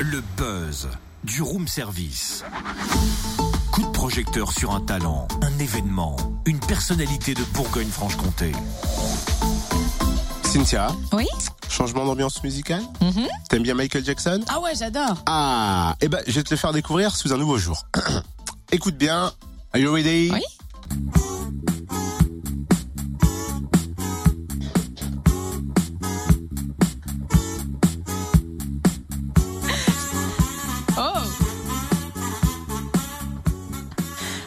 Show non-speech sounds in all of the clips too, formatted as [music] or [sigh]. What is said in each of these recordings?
Le buzz du room service. Coup de projecteur sur un talent, un événement, une personnalité de Bourgogne-Franche-Comté. Cynthia, Oui changement d'ambiance musicale Mhm. T'aimes bien Michael Jackson? Ah ouais, j'adore. Ah, eh ben, je vais te le faire découvrir sous un nouveau jour. [clears throat] Écoute bien. Are you ready? Oui.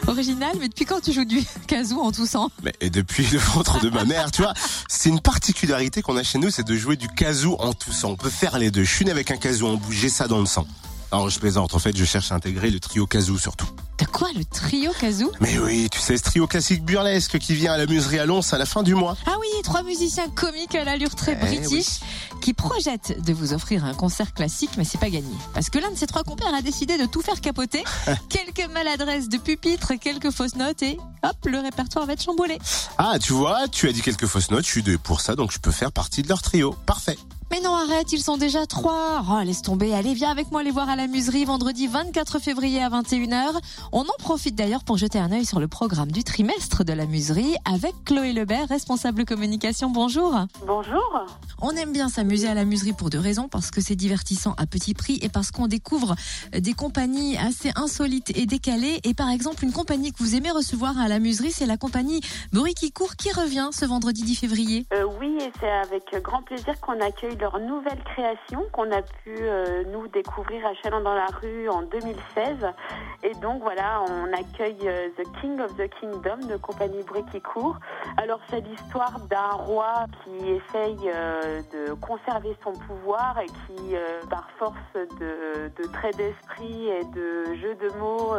Original, mais depuis quand tu joues du [laughs] kazoo en toussant? Mais et depuis le ventre de ma mère, tu vois, c'est une particularité qu'on a chez nous, c'est de jouer du kazoo en toussant. On peut faire les deux. Je suis né avec un kazoo en j'ai ça dans le sang. Alors je plaisante, en fait, je cherche à intégrer le trio kazoo surtout. Quoi le trio kazoo Mais oui, tu sais, ce trio classique burlesque qui vient à la muserie à Lons à la fin du mois. Ah oui, trois musiciens comiques à l'allure très Eh british qui projettent de vous offrir un concert classique, mais c'est pas gagné. Parce que l'un de ces trois compères a décidé de tout faire capoter. [laughs] quelques maladresses de pupitre, quelques fausses notes et hop, le répertoire va être chamboulé. Ah, tu vois, tu as dit quelques fausses notes, je suis deux pour ça, donc je peux faire partie de leur trio. Parfait. Mais non, arrête, ils sont déjà trois. Oh, laisse tomber. Allez, viens avec moi les voir à la muserie vendredi 24 février à 21h. On en profite d'ailleurs pour jeter un œil sur le programme du trimestre de la muserie avec Chloé Lebert, responsable communication. Bonjour. Bonjour. On aime bien s'amuser à la muserie pour deux raisons, parce que c'est divertissant à petit prix et parce qu'on découvre des compagnies assez insolites et décalées. Et par exemple, une compagnie que vous aimez recevoir à la muserie, c'est la compagnie Bruit qui court qui revient ce vendredi 10 février. Euh, oui, et c'est avec grand plaisir qu'on accueille leur nouvelle création qu'on a pu euh, nous découvrir à Chalon dans la rue en 2016. Et donc voilà, on accueille euh, The King of the Kingdom de compagnie Bruit qui court. Alors c'est l'histoire d'un roi qui essaye euh, de conserver son pouvoir et qui, par force de, de traits d'esprit et de jeux de mots,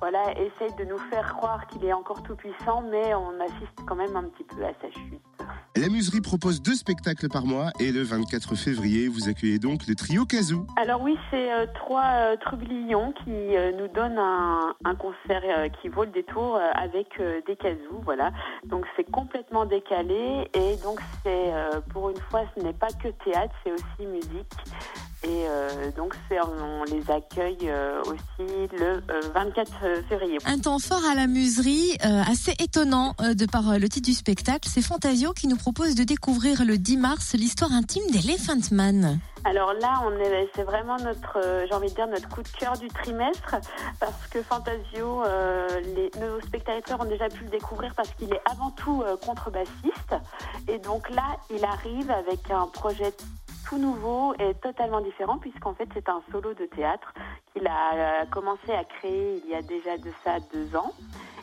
voilà, essaye de nous faire croire qu'il est encore tout puissant, mais on assiste quand même un petit peu à sa chute. La muserie propose deux spectacles par mois et le 24 février, vous accueillez donc le trio kazoo. Alors oui, c'est euh, trois euh, trublions qui euh, nous donnent un, un concert euh, qui vaut le détour euh, avec euh, des kazoo, voilà. Donc c'est complètement décalé et donc c'est euh, pour une fois ce n'est pas que théâtre, c'est aussi musique. Et euh, donc on les accueille euh, aussi le euh, 24 février. Un temps fort à la muserie, euh, assez étonnant euh, de par le titre du spectacle. C'est Fantasio qui nous propose de découvrir le 10 mars l'histoire intime d'Elephant Man. Alors là, c'est vraiment notre, euh, j'ai envie de dire notre coup de cœur du trimestre, parce que Fantasio, euh, les, nos spectateurs ont déjà pu le découvrir parce qu'il est avant tout euh, contrebassiste, et donc là, il arrive avec un projet tout nouveau et totalement différent, puisqu'en fait, c'est un solo de théâtre qu'il a commencé à créer il y a déjà de ça deux ans.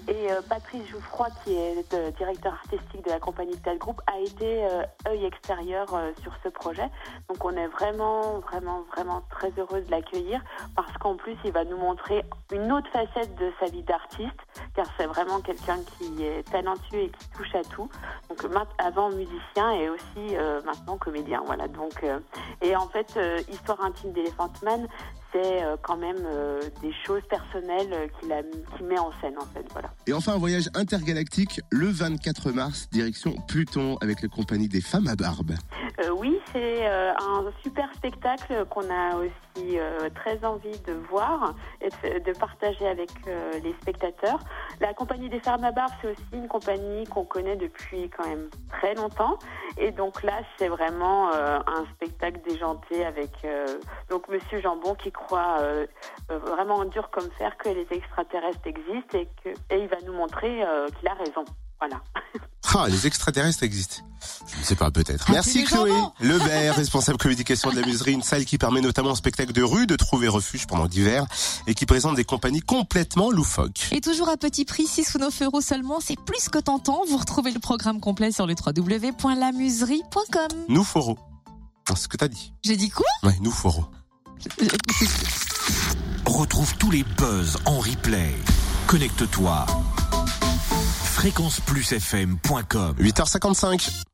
Et euh, Patrice Jouffroy, qui est le directeur artistique de la compagnie Théâtre Group, a été euh, œil extérieur euh, sur ce projet. Donc on est vraiment, vraiment, vraiment très heureuse de l'accueillir parce qu'en plus il va nous montrer une autre facette de sa vie d'artiste, car c'est vraiment quelqu'un qui est talentueux et qui touche à tout. Donc avant musicien et aussi euh, maintenant comédien. Voilà. Donc euh, et en fait, euh, histoire intime d'Elephant Man, c'est euh, quand même euh, des choses personnelles euh, qu'il qu'il met en scène en fait. Voilà. Et enfin, un voyage intergalactique le 24 mars, direction Pluton, avec la compagnie des femmes à barbe. Oui, c'est euh, un super spectacle qu'on a aussi euh, très envie de voir et de, partager avec euh, les spectateurs. La compagnie des Barbe, c'est aussi une compagnie qu'on connaît depuis quand même très longtemps. Et donc là, c'est vraiment un spectacle déjanté avec donc Monsieur Jambon qui croit vraiment dur comme fer que les extraterrestres existent et que et il va nous montrer qu'il a raison. Voilà. [laughs] Ah, les extraterrestres existent. Je ne sais pas, peut-être. Ah, Merci Chloé. Lebert, responsable communication de la muserie, une salle qui permet notamment au spectacle de rue de trouver refuge pendant l'hiver et qui présente des compagnies complètement loufoques. Et toujours à petit prix, 6 ou 9 euros seulement, c'est plus que tentant. Vous retrouvez le programme complet sur le www.lamuserie.com. Nous foros. C'est ce que t'as dit. J'ai dit quoi? Ouais, nous foros. Retrouve tous les buzz en replay. Connecte-toi. fréquenceplusfm.com 8h55.